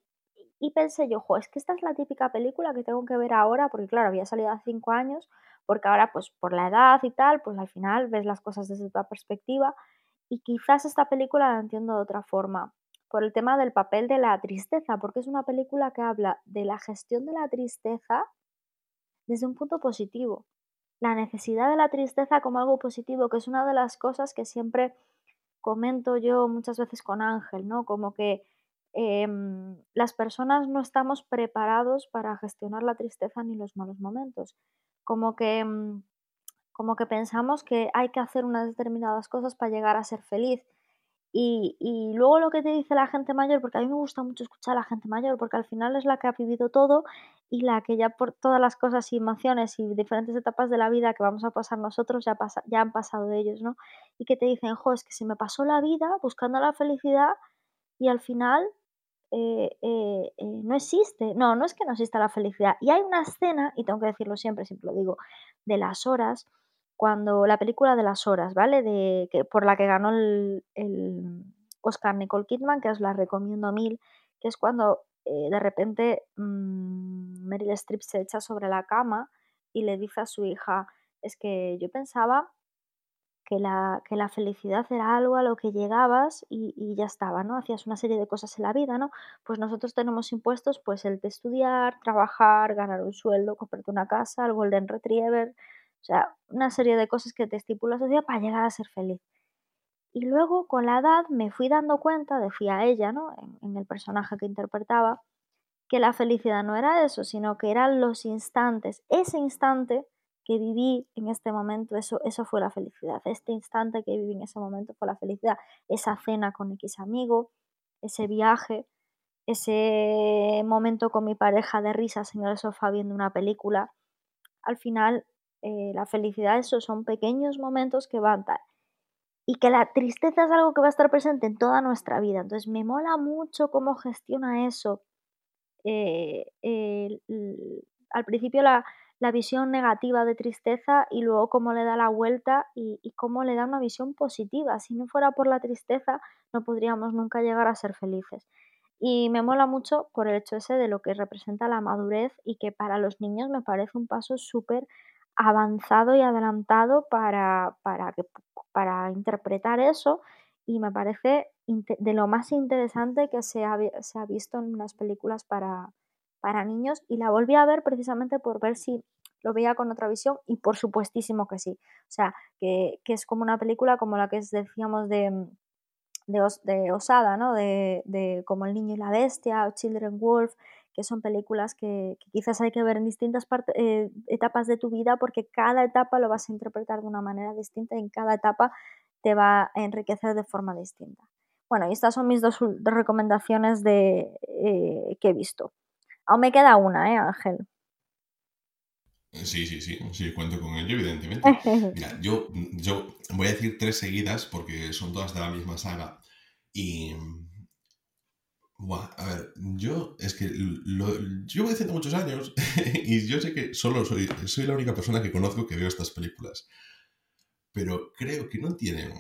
Y pensé yo, jo, es que esta es la típica película que tengo que ver ahora, porque claro, había salido hace cinco años, porque ahora pues por la edad y tal, pues al final ves las cosas desde otra perspectiva y quizás esta película la entiendo de otra forma, por el tema del papel de la tristeza, porque es una película que habla de la gestión de la tristeza desde un punto positivo. La necesidad de la tristeza como algo positivo, que es una de las cosas que siempre comento yo muchas veces con Ángel, ¿no? Como que em, las personas no estamos preparados para gestionar la tristeza ni los malos momentos. Como que em, como que pensamos que hay que hacer unas determinadas cosas para llegar a ser feliz. Y, luego lo que te dice la gente mayor, porque a mí me gusta mucho escuchar a la gente mayor, porque al final es la que ha vivido todo y la que ya por todas las cosas y emociones y diferentes etapas de la vida que vamos a pasar nosotros ya, pasa, ya han pasado ellos, ¿no? Y que te dicen, jo, es que se me pasó la vida buscando la felicidad y al final eh, eh, eh, no existe. No, no es que no exista la felicidad. Y hay una escena, y tengo que decirlo siempre, siempre lo digo, de las horas cuando la película de las horas, ¿vale? De, que, por la que ganó el, Oscar Nicole Kidman, que os la recomiendo mil, que es cuando eh, de repente mm, Meryl Streep se echa sobre la cama y le dice a su hija, es que yo pensaba que la, que la felicidad era algo a lo que llegabas y, y, ya estaba, ¿no? Hacías una serie de cosas en la vida, ¿no? Pues nosotros tenemos impuestos pues el de estudiar, trabajar, ganar un sueldo, comprarte una casa, el Golden Retriever, o sea, una serie de cosas que te estipula la sociedad para llegar a ser feliz. Y luego con la edad me fui dando cuenta, decía ella, ¿no? En, el personaje que interpretaba, que la felicidad no era eso, sino que eran los instantes. Ese instante que viví en este momento, eso, eso fue la felicidad. Este instante que viví en ese momento fue la felicidad. Esa cena con X amigo, ese viaje, ese momento con mi pareja de risas en el sofá viendo una película. Al final eh, la felicidad, esos son pequeños momentos que van tal. Y que la tristeza es algo que va a estar presente en toda nuestra vida. Entonces me mola mucho cómo gestiona eso. Eh, al principio la, visión negativa de tristeza y luego cómo le da la vuelta y, y, cómo le da una visión positiva. Si no fuera por la tristeza, no podríamos nunca llegar a ser felices. Y me mola mucho por el hecho ese de lo que representa la madurez y que para los niños me parece un paso súper avanzado y adelantado para, para, para interpretar eso y me parece de lo más interesante que se ha, se ha visto en unas películas para, para niños y la volví a ver precisamente por ver si lo veía con otra visión y por supuestísimo que sí. O sea, que, que es como una película como la que decíamos de, de, de Osada, ¿no? De, de, como El niño y la bestia o Children Wolf, que son películas que, quizás hay que ver en distintas eh, etapas de tu vida porque cada etapa lo vas a interpretar de una manera distinta y en cada etapa te va a enriquecer de forma distinta. Bueno, y estas son mis dos, recomendaciones de, eh, que he visto. Aún me queda una, ¿eh, Ángel? Sí, sí, sí, sí, cuento con ello, evidentemente. Mira, yo, yo voy a decir tres seguidas porque son todas de la misma saga y a ver, yo es que lo, yo voy haciendo muchos años y yo sé que solo soy, soy la única persona que conozco que veo estas películas. Pero creo que no tienen.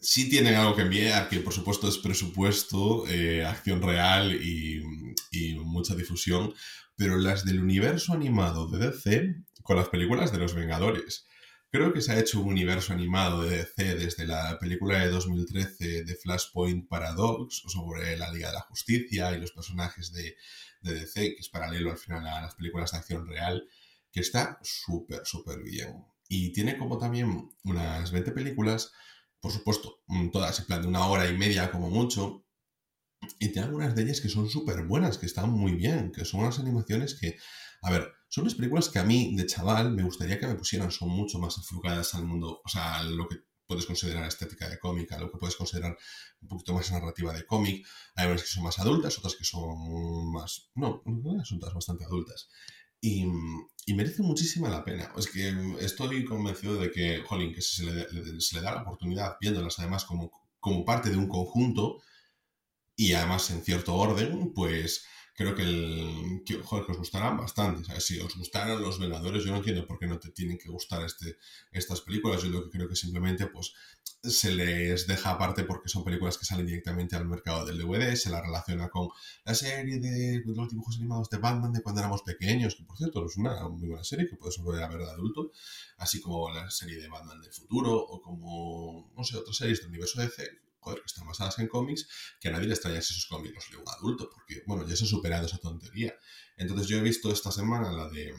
Sí tienen algo que enviar, que por supuesto es presupuesto, eh, acción real y, y mucha difusión, pero las del universo animado de DC con las películas de los Vengadores Creo que se ha hecho un universo animado de DC desde la película de 2013 de Flashpoint Paradox sobre la Liga de la Justicia y los personajes de, DC, que es paralelo al final a las películas de acción real. que está súper, súper bien. Y tiene como también unas 20 películas, por supuesto, mm, todas en plan de una hora y media como mucho. Y tiene algunas de ellas que son súper buenas, que están muy bien, que son unas animaciones que, a ver, son unas películas que a mí de chaval me gustaría que me pusieran, son mucho más enfocadas al mundo, o sea, a lo que puedes considerar estética de cómic, a lo que puedes considerar un poquito más narrativa de cómic. Hay unas que son más adultas, otras que son más... No, son todas bastante adultas. Y, merece muchísima la pena. Es que estoy convencido de que, jolín, que si se le, se le da la oportunidad viéndolas además como, como parte de un conjunto y además en cierto orden, pues creo que, el, que, joder, os gustarán bastante. Si os gustaran los Vengadores, yo no entiendo por qué no te tienen que gustar este, estas películas. Yo lo que creo que simplemente pues, se les deja aparte porque son películas que salen directamente al mercado del DVD, se la relaciona con la serie de, los dibujos animados de Batman de cuando éramos pequeños, que por cierto es una muy buena serie que puedes volver a ver de adulto, así como la serie de Batman del futuro o como, no sé, otras series del universo DC joder, que están basadas en cómics, que a nadie le extraña si esos cómics los lee un adulto, porque, bueno, ya se ha superado esa tontería. Entonces yo he visto esta semana la de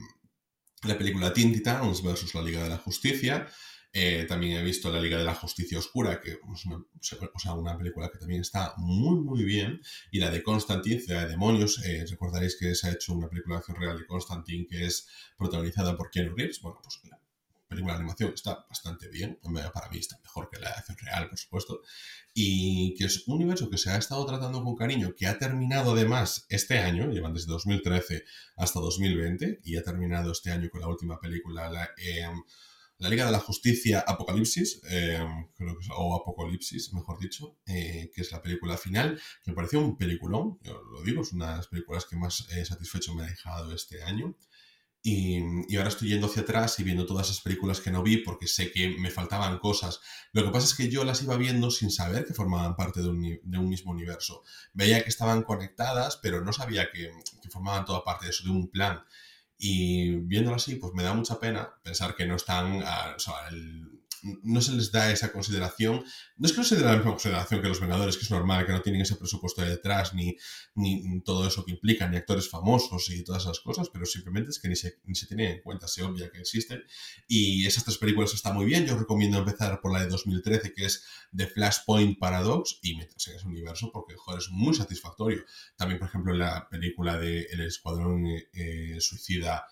la película Teen Titans versus la Liga de la Justicia, eh, también he visto La Liga de la Justicia Oscura, que es una, película que también está muy, muy bien. Y la de Constantine, Ciudad de Demonios. Eh, recordaréis que se ha hecho una película de acción real de Constantine que es protagonizada por Keanu Reeves. Bueno, pues película de animación está bastante bien, para mí está mejor que la de acción real, por supuesto, y que es un universo que se ha estado tratando con cariño, que ha terminado además este año, llevan desde 2013 hasta 2020, y ha terminado este año con la última película, la, em, Liga de la Justicia Apocalipsis, em, creo que o Apocalipsis, mejor dicho, eh, que es la película final, que me pareció un peliculón, yo lo digo, es una de las películas que más eh, satisfecho me ha dejado este año. Y, ahora estoy yendo hacia atrás y viendo todas esas películas que no vi porque sé que me faltaban cosas. Lo que pasa es que yo las iba viendo sin saber que formaban parte de un, mismo universo. Veía que estaban conectadas, pero no sabía que, formaban toda parte de eso, de un plan. Y viéndolo así, pues me da mucha pena pensar que no están, sea, el, no se les da esa consideración. No es que no se dé la misma consideración que los Vengadores, que es normal, que no tienen ese presupuesto de detrás, ni, ni todo eso que implica, ni actores famosos y todas esas cosas, pero simplemente es que ni se, ni se tiene en cuenta, se obvia que existen. Y esas tres películas están muy bien. Yo recomiendo empezar por la de 2013, que es The Flashpoint Paradox, y meterse en ese universo porque, joder, es muy satisfactorio. También, por ejemplo, la película de El Escuadrón eh, Suicida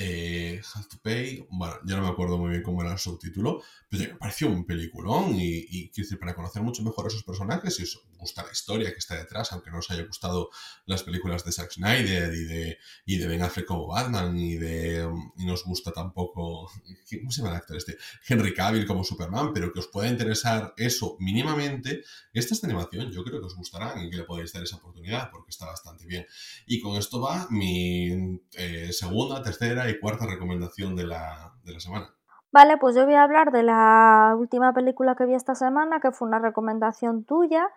eh, Have to Pay, bueno, ya no me acuerdo muy bien cómo era el subtítulo, pero me pareció un peliculón y, y quiero decir, para conocer mucho mejor a esos personajes y os gusta la historia que está detrás, aunque no os haya gustado las películas de Zack Snyder y de, y de Ben Affleck como Batman y de y no os gusta tampoco, ¿cómo se llama el actor este? Henry Cavill como Superman, pero que os pueda interesar eso mínimamente, estas de animación yo creo que os gustarán y que le podéis dar esa oportunidad porque está bastante bien. Y con esto va mi eh, segunda, tercera y cuarta recomendación de la, de la semana. Vale, pues yo voy a hablar de la última película que vi esta semana, que fue una recomendación tuya,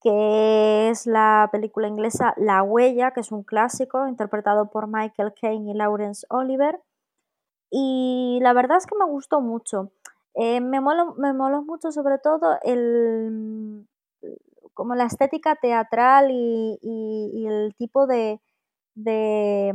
que es la película inglesa La Huella, que es un clásico interpretado por Michael Caine y Laurence Oliver. Y la verdad es que me gustó mucho. Eh, me, moló, me mucho sobre todo el, como la estética teatral y, el tipo de, de,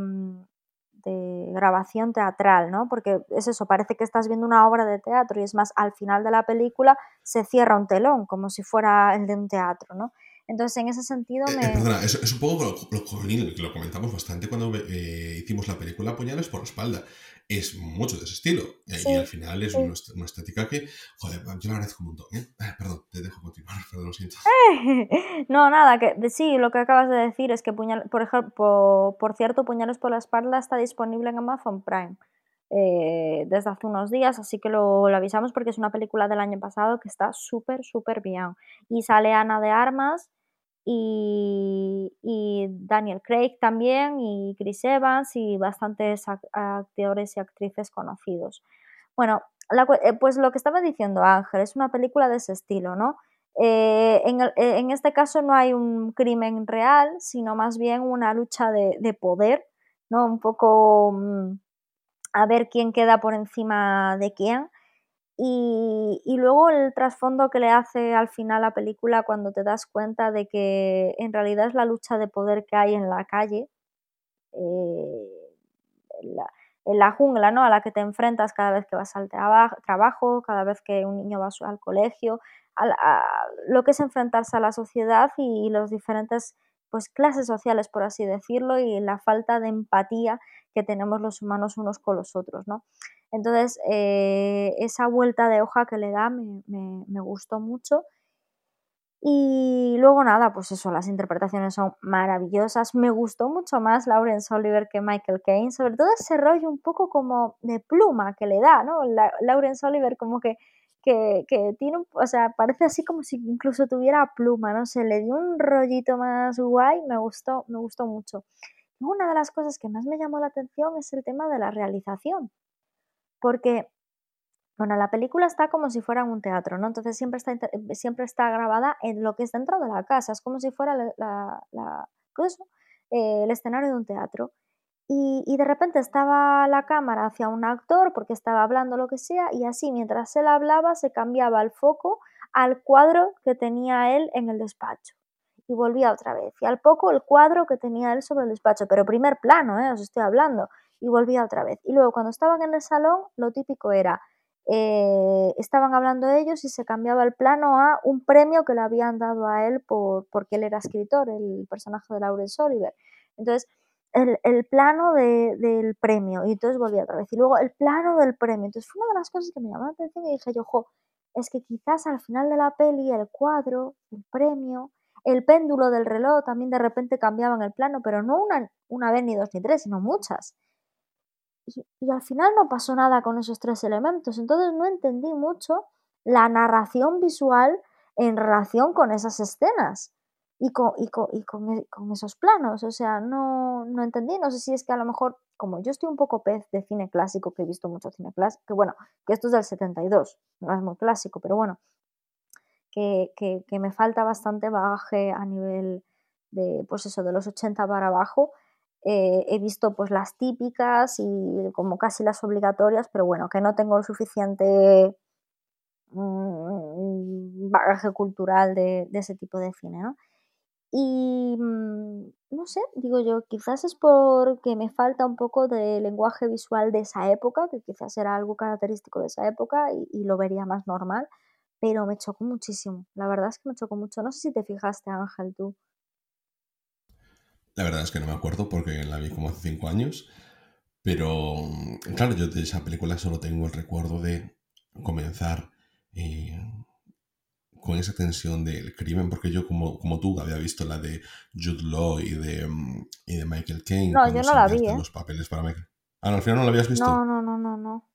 de grabación teatral, ¿no? Porque es eso, parece que estás viendo una obra de teatro y es más, al final de la película se cierra un telón, como si fuera el de un teatro, ¿no? Entonces, en ese sentido eh, me... Eh, perdona, es, es, un poco lo comentamos bastante cuando eh, hicimos la película Puñales por la espalda es mucho de ese estilo. y al final es una, estética que, joder, yo lo agradezco un montón. ¿eh? perdón, te dejo continuar, perdón, lo siento. no, nada, que sí, lo que acabas de decir es que, puñal, por ejemplo, por, cierto, Puñales por la espalda está disponible en Amazon Prime. Eh, desde hace unos días, así que lo, lo, avisamos porque es una película del año pasado que está súper, súper bien. Y sale Ana de Armas, y, Daniel Craig también, y Chris Evans, y bastantes actores y actrices conocidos. Bueno, eh, pues lo que estaba diciendo Ángel, es una película de ese estilo, ¿no? Eh, eh, en, este caso no hay un crimen real, sino más bien una lucha de, de poder, ¿no? Un poco mm, a ver quién queda por encima de quién. Y, luego el trasfondo que le hace al final la película cuando te das cuenta de que en realidad es la lucha de poder que hay en la calle. Eh, en la jungla ¿no? a la que te enfrentas cada vez que vas al trabajo, cada vez que un niño va al colegio, a, lo que es enfrentarse a la sociedad y, los diferentes pues, clases sociales, por así decirlo, y la falta de empatía que tenemos los humanos unos con los otros. ¿no? Entonces, eh, esa vuelta de hoja que le da me, gustó mucho y luego nada, pues eso, las interpretaciones son maravillosas. Me gustó mucho más Laurence Oliver que Michael Caine, sobre todo ese rollo un poco como de pluma que le da, ¿no? Laurence Oliver como que, que, que tiene, un, o sea, parece así como si incluso tuviera pluma, no sé, le dio un rollito más guay, me gustó, me gustó mucho. Una de las cosas que más me llamó la atención es el tema de la realización, porque bueno, la película está como si fuera un teatro, ¿no? Entonces siempre está, eh, siempre está grabada en lo que es dentro de la casa, es como si fuera la, eh, el escenario de un teatro. Y, y, de repente estaba la cámara hacia un actor porque estaba hablando lo que sea y así mientras él hablaba se cambiaba el foco al cuadro que tenía él en el despacho y volvía otra vez y al poco el cuadro que tenía él sobre el despacho pero primer plano ¿eh? os estoy hablando y volvía otra vez y luego cuando estaban en el salón lo típico era eh, estaban hablando ellos y se cambiaba el plano a un premio que le habían dado a él por, porque él era escritor, el personaje de Laurence Oliver. Entonces, el, el plano de, del premio, y entonces volvía otra vez. Y luego el plano del premio. Entonces, fue una de las cosas que me llamó la atención y dije yo, jo, es que quizás al final de la peli el cuadro, el premio, el péndulo del reloj también de repente cambiaban el plano, pero no una, una vez ni dos ni tres, sino muchas y, al final no pasó nada con esos tres elementos. Entonces no entendí mucho la narración visual en relación con esas escenas y con, y con, y con, e, esos planos. O sea, no, no, entendí. No sé si es que a lo mejor, como yo estoy un poco pez de cine clásico, que he visto mucho cine clásico, que bueno, que esto es del 72, no es muy clásico, pero bueno, que, que, que me falta bastante bagaje a nivel de, pues eso, de los 80 para abajo eh, he visto pues las típicas y como casi las obligatorias, pero bueno, que no tengo el suficiente mm, bagaje cultural de, ese tipo de cine, ¿no? Y mm, no sé, digo yo, quizás es porque me falta un poco de lenguaje visual de esa época, que quizás era algo característico de esa época y lo vería más normal, pero me chocó muchísimo, la verdad es que me chocó mucho. No sé si te fijaste, Ángel, tú. La verdad es que no me acuerdo porque la vi como hace cinco años. Pero, mm, claro, yo de esa película solo tengo el recuerdo de comenzar eh, con esa tensión del crimen, porque yo, como, como tú, había visto la de Jude Law y de, mm, y de Michael Caine. No, yo no la vi. ¿eh? Los papeles para Michael. Ah, al final no la habías visto. No, no, no, no, no.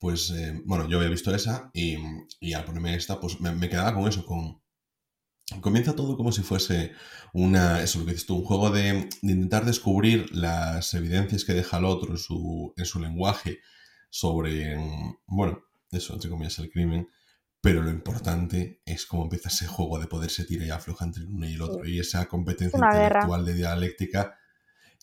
Pues, eh, bueno, yo había visto esa y, y al ponerme esta, pues me, me quedaba con eso, con Comienza todo como si fuese una, eso lo que dices tú, un juego de, intentar descubrir las evidencias que deja el otro en su, en su lenguaje sobre, bueno, eso, entre comillas, el crimen, pero lo importante es cómo empieza ese juego de poderse tirar y afloja entre el uno y el otro, y esa competencia intelectual de dialéctica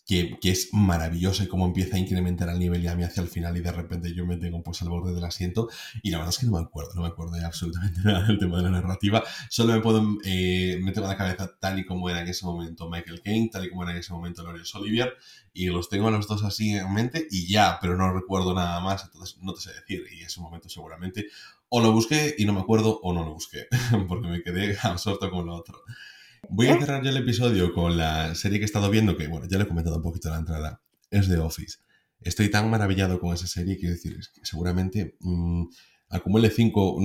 que, es maravillosa y cómo empieza a incrementar el nivel y a mí hacia el final y de repente yo me tengo pues al borde del asiento. Y la verdad es que no me acuerdo, no me acuerdo de absolutamente nada del tema de la narrativa, solo me puedo eh, meter en la cabeza tal y como era en ese momento Michael Caine, tal y como era en ese momento Laurence Olivier. Y los tengo a los dos así en mente y ya, pero no recuerdo nada más, entonces no te sé decir. Y ese momento seguramente o lo busqué y no me acuerdo o no lo busqué porque me quedé absorto con lo otro. Voy a cerrar ya el episodio con la serie que he estado viendo, que bueno, ya le he comentado un poquito en la entrada. Es The Office. Estoy tan maravillado con esa serie, quiero decir, que seguramente mmm, acumule 5.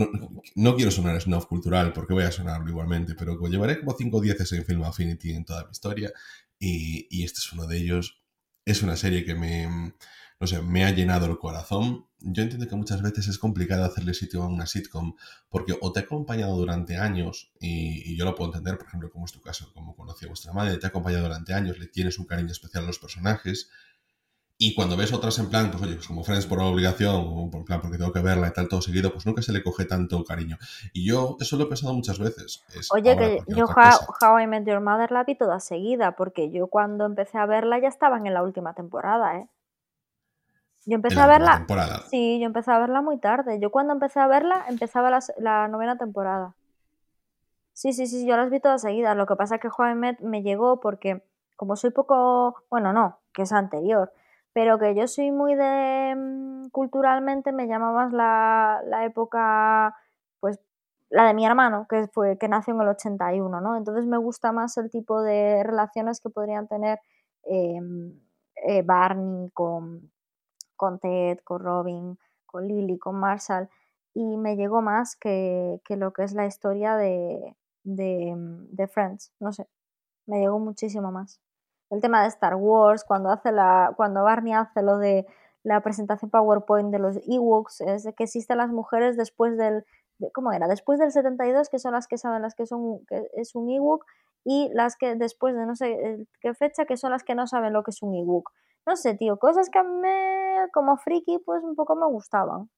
No, quiero sonar snuff cultural porque voy a sonarlo igualmente, pero llevaré como 5 o 10 en Film Affinity en toda mi historia. Y, y este es uno de ellos. Es una serie que me no sé, me ha llenado el corazón. Yo entiendo que muchas veces es complicado hacerle sitio a una sitcom porque o te ha acompañado durante años, y, yo lo puedo entender, por ejemplo, como es tu caso, como conocí a vuestra madre, te ha acompañado durante años, le tienes un cariño especial a los personajes, y cuando ves otras en plan, pues oye, pues como Friends por obligación, o por plan porque tengo que verla y tal, todo seguido, pues nunca se le coge tanto cariño. Y yo eso lo he pensado muchas veces. oye, que yo how, I Met Your Mother la vi toda seguida, porque yo cuando empecé a verla ya estaban en la última temporada, ¿eh? Yo empecé a verla. Sí, yo empecé a verla muy tarde. Yo cuando empecé a verla, empezaba la, novena temporada. Sí, sí, sí, yo las vi todas seguidas. Lo que pasa es que Juan Met me llegó porque, como soy poco. Bueno, no, que es anterior. pero que yo soy muy de mm, culturalmente me llama más la, la época pues la de mi hermano, que fue que nació en el 81, ¿no? Entonces me gusta más el tipo de relaciones que podrían tener em, eh, Barney con, con Ted, con Robin, con Lily, con Marshall, y me llegó más que, lo que es la historia de, de, de, Friends, no sé, me llegó muchísimo más. El tema de Star Wars, cuando, hace la, cuando Barney hace lo de la presentación PowerPoint de los Ewoks, es de que existen las mujeres después del, ¿cómo era? Después del 72, que son las que saben las que son que es un ebook, y las que después de no sé qué fecha, que son las que no saben lo que es un ebook. No sé, tío, cosas que a mí, como friki, pues un poco me gustaban.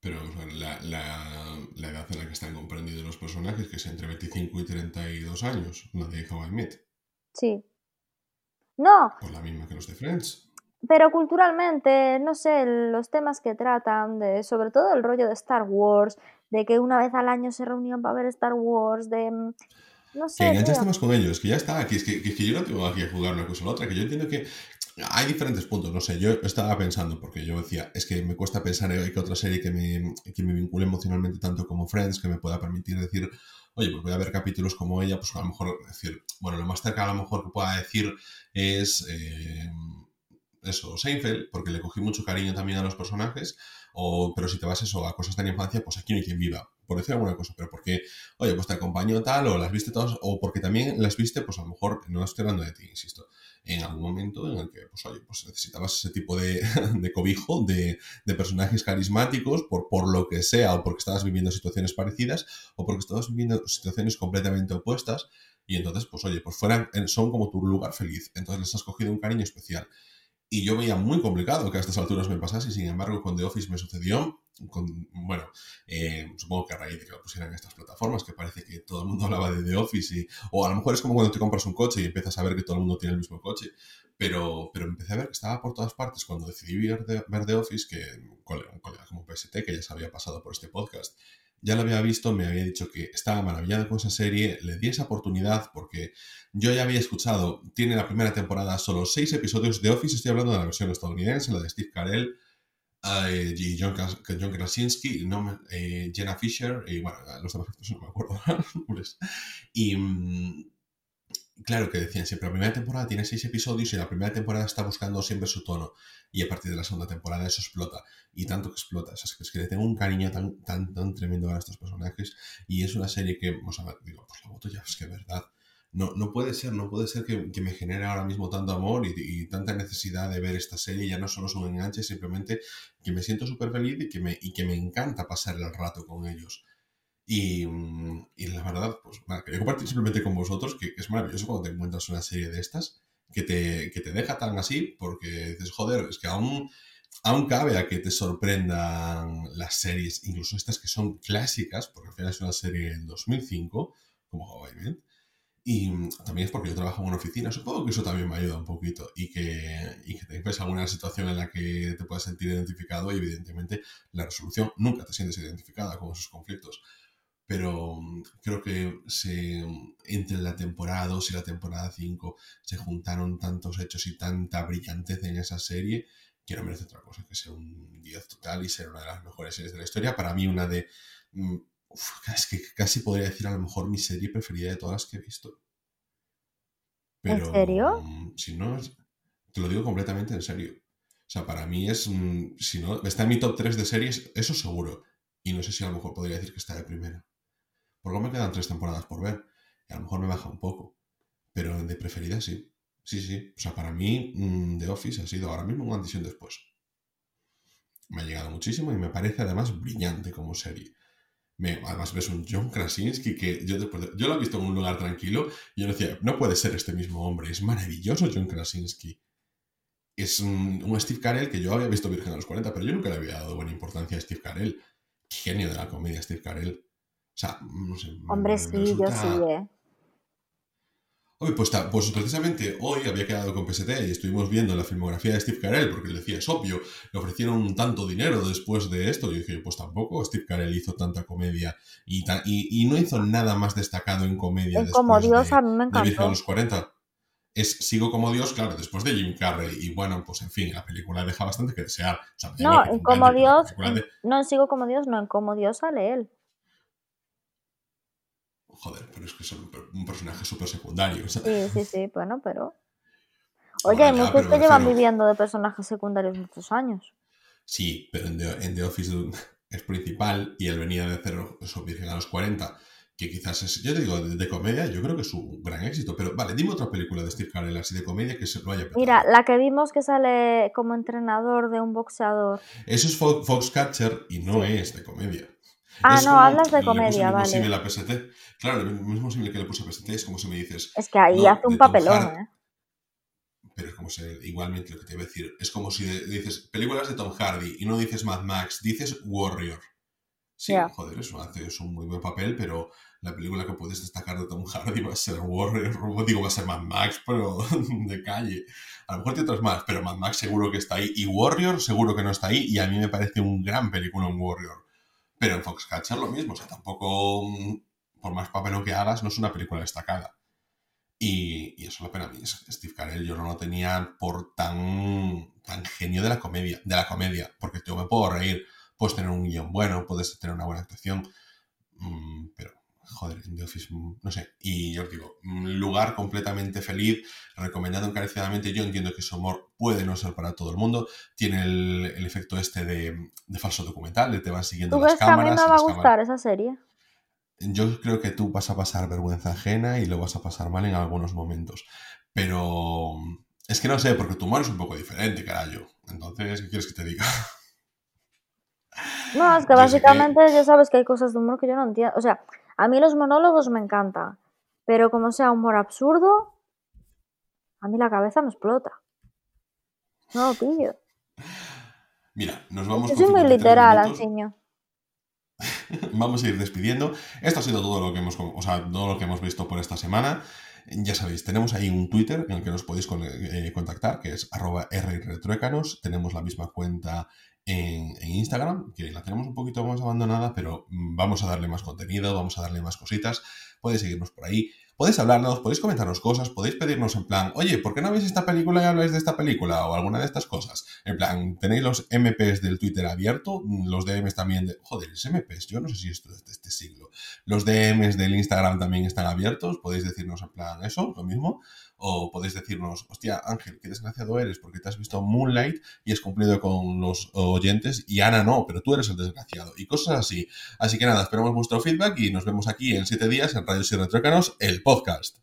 Pero la, la, edad en la que están comprendidos los personajes, que es entre 25 y 32 años, la de How I Met. Sí. No. Pues la misma que los de Friends pero culturalmente, no sé, los temas que tratan, de, sobre todo el rollo de Star Wars, de que una vez al año se reunían para ver Star Wars, de... No sé. Que enganchaste más con ellos, que ya está, que es que, que, yo no tengo aquí a jugar una cosa o la otra, que yo entiendo que hay diferentes puntos, no sé, yo estaba pensando, porque yo decía, es que me cuesta pensar en que otra serie que me, que me vincule emocionalmente tanto como Friends, que me pueda permitir decir, oye, pues voy a ver capítulos como ella, pues a lo mejor decir, bueno, lo más cerca a lo mejor que pueda decir es... Eh, eso, Seinfeld, porque le cogí mucho cariño también a los personajes, o, pero si te vas eso a cosas de la infancia, pues aquí no hay quien viva, por decir alguna cosa, pero porque, oye, pues te acompaño tal, o las viste todas, o porque también las viste, pues a lo mejor, no estoy hablando de ti, insisto, en algún momento en el que, pues oye, pues necesitabas ese tipo de, de cobijo, de, de, personajes carismáticos, por, por lo que sea, o porque estabas viviendo situaciones parecidas, o porque estabas viviendo situaciones completamente opuestas, y entonces, pues oye, pues fueran, son como tu lugar feliz, entonces les has cogido un cariño especial. Y yo veía muy complicado que a estas alturas me pasase, sin embargo, con The Office me sucedió. Con, bueno, eh, supongo que a raíz de que lo pusieran en estas plataformas, que parece que todo el mundo hablaba de The Office, y, o a lo mejor es como cuando te compras un coche y empiezas a ver que todo el mundo tiene el mismo coche. Pero, pero empecé a ver que estaba por todas partes cuando decidí ver The, ver The Office, que un colega, un colega como PST, que ya se había pasado por este podcast, ya lo había visto, me había dicho que estaba maravillado con esa serie, le di esa oportunidad porque yo ya había escuchado, tiene la primera temporada solo seis episodios de Office, estoy hablando de la versión estadounidense, la de Steve Carell eh, y John, Krasinski, eh, Jenna Fisher, y bueno, los demás no me acuerdo. y, mm, claro que decían siempre, la primera temporada tiene seis episodios y la primera temporada está buscando siempre su tono. Y a partir de la segunda temporada eso explota. Y tanto que explota. es que le tengo un cariño tan, tan, tan tremendo a estos personajes. Y es una serie que, vamos a ver, digo, pues la voto ya, es que es verdad. No, no puede ser, no puede ser que, que me genere ahora mismo tanto amor y, y, tanta necesidad de ver esta serie. Ya no solo es un enganche, simplemente que me siento súper feliz y que, me, y que me encanta pasar el rato con ellos. Y, y, la verdad, pues nada, quería compartir simplemente con vosotros que, es maravilloso cuando te encuentras una serie de estas que te, que te deja tan así, porque dices, joder, es que aún, aún cabe a que te sorprendan las series, incluso estas que son clásicas, porque al final es una serie del 2005, como Hawaii y también es porque yo trabajo en una oficina, supongo que eso también me ayuda un poquito y que, y que te alguna situación en la que te puedas sentir identificado y evidentemente la resolución nunca te sientes identificada con esos conflictos pero mm, creo que se, mm, entre la temporada 2 y la temporada 5 se juntaron tantos hechos y tanta brillantez en esa serie que no merece otra cosa que ser un 10 total y ser una de las mejores series de la historia. Para mí, una de. Mm, es que casi podría decir a lo mejor mi serie preferida de todas las que he visto. Pero, ¿En serio? Si no, te lo digo completamente en serio. O sea, para mí es. Si no, está en mi top 3 de series, eso seguro. Y no sé si a lo mejor podría decir que está de primera. Por lo me quedan tres temporadas por ver. Y a lo mejor me baja un poco. Pero de preferida sí. Sí, sí. O sea, para mí mm, The Office ha sido ahora mismo un antes después. Me ha llegado muchísimo y me parece además brillante como serie. Me, además ves un John Krasinski que yo después yo lo he visto en un lugar tranquilo y yo decía, no puede ser este mismo hombre, es maravilloso John Krasinski. Es un, un Steve Carell que yo había visto Virgen a los 40, pero yo nunca le había dado buena importancia a Steve Carell. Genio de la comedia Steve Carell. O sea, no sé. Hombre, sí, yo sí, ¿eh? Oye, pues, pues, precisamente hoy había quedado con PST y estuvimos viendo la filmografía de Steve Carell, porque le decía, es obvio, le ofrecieron tanto dinero después de esto. Y yo dije, pues tampoco, Steve Carell hizo tanta comedia y, y, no hizo nada más destacado en comedia. como Dios, a mí me encantó. De los 40. es Sigo como Dios, claro, después de Jim Carrey. Y bueno, pues en fin, la película deja bastante que desear. O sea, No, en como Dios, de- no en Sigo como Dios, no, en como Dios sale él. Joder, pero es que es un, personaje súper secundario. Sí, sí, sí, bueno, pero... Oye, Bueno, hay muchos que llevan viviendo de personajes secundarios muchos años. Sí, pero en The, en The Office es principal y él venía de hacer su Virgen a los 40, que quizás es, yo te digo, de, de comedia, yo creo que es un gran éxito. Pero vale, dime otra película de Steve Carell así de comedia que se lo haya petado. Mira, la que vimos que sale como entrenador de un boxeador. Eso es Fo- Foxcatcher y no es de comedia. Ah, Es no, hablas de comedia, vale. símil a PST. Claro, el mismo símil que le puse a PST es como si me dices, Es que ahí No, hace un Tom papelón. ¿eh? pero es como si, igualmente lo que te iba a decir, es como si dices películas de Tom Hardy y no dices Mad Max, dices Warrior. Sí, joder, eso hace es un muy buen papel, pero la película que puedes destacar de Tom Hardy va a ser Warrior, digo, va a ser Mad Max, pero de calle. A lo mejor tiene otras más, pero Mad Max seguro que está ahí. Y Warrior seguro que no está ahí, y a mí me parece un gran película en Warrior. Pero en Foxcatcher lo mismo, o sea, tampoco, mm, por más papelón que hagas, no es una película destacada. Y, y eso es la pena a mí. Steve Carell yo no lo tenía por tan, tan genio de la comedia, de la comedia, porque yo me puedo reír, puedes tener un guion bueno, puedes tener una buena actuación, mm, pero joder, en The Office, no sé. Y yo os digo, lugar completamente feliz, recomendado encarecidamente. Yo entiendo que su humor puede no ser para todo el mundo, tiene el, el efecto este de, de falso documental, de te van siguiendo ¿Tú las que a mí cámaras. me va a cámaras- gustar esa serie? yo creo que tú vas a pasar vergüenza ajena y lo vas a pasar mal en algunos momentos. Pero es que no sé, porque tu humor es un poco diferente, carajo. Entonces, ¿qué quieres que te diga? No, es que Yo sé que- básicamente ya sabes que hay cosas de humor que yo no entiendo. O sea, a mí los monólogos me encantan, pero como sea humor absurdo, a mí la cabeza me explota. No lo pillo. Mira, nos vamos Yo soy muy 53 literal. Ansiño. Vamos a ir despidiendo. Esto ha sido todo lo que hemos, o sea, todo lo que hemos visto por esta semana. Ya sabéis, tenemos ahí un Twitter en el que nos podéis con- eh, contactar, que es arroba rretruécanos. Tenemos la misma cuenta en, Instagram, que la tenemos un poquito más abandonada, pero vamos a darle más contenido, vamos a darle más cositas. Podéis seguirnos por ahí. Podéis hablarnos, podéis comentarnos cosas, podéis pedirnos en plan, oye, ¿por qué no veis esta película y habláis de esta película? O alguna de estas cosas. En plan, tenéis los MPs del Twitter abierto, los DMs también de... Joder, los MPs, yo no sé si esto es de este siglo. Los DMs del Instagram también están abiertos, podéis decirnos en plan eso, lo mismo. O podéis decirnos, hostia, Ángel, qué desgraciado eres porque te has visto Moonlight y has cumplido con los oyentes y Ana no, pero tú eres el desgraciado. Y cosas así. Así que nada, esperamos vuestro feedback y nos vemos aquí en siete días en Rayos y Retrócanos, el podcast.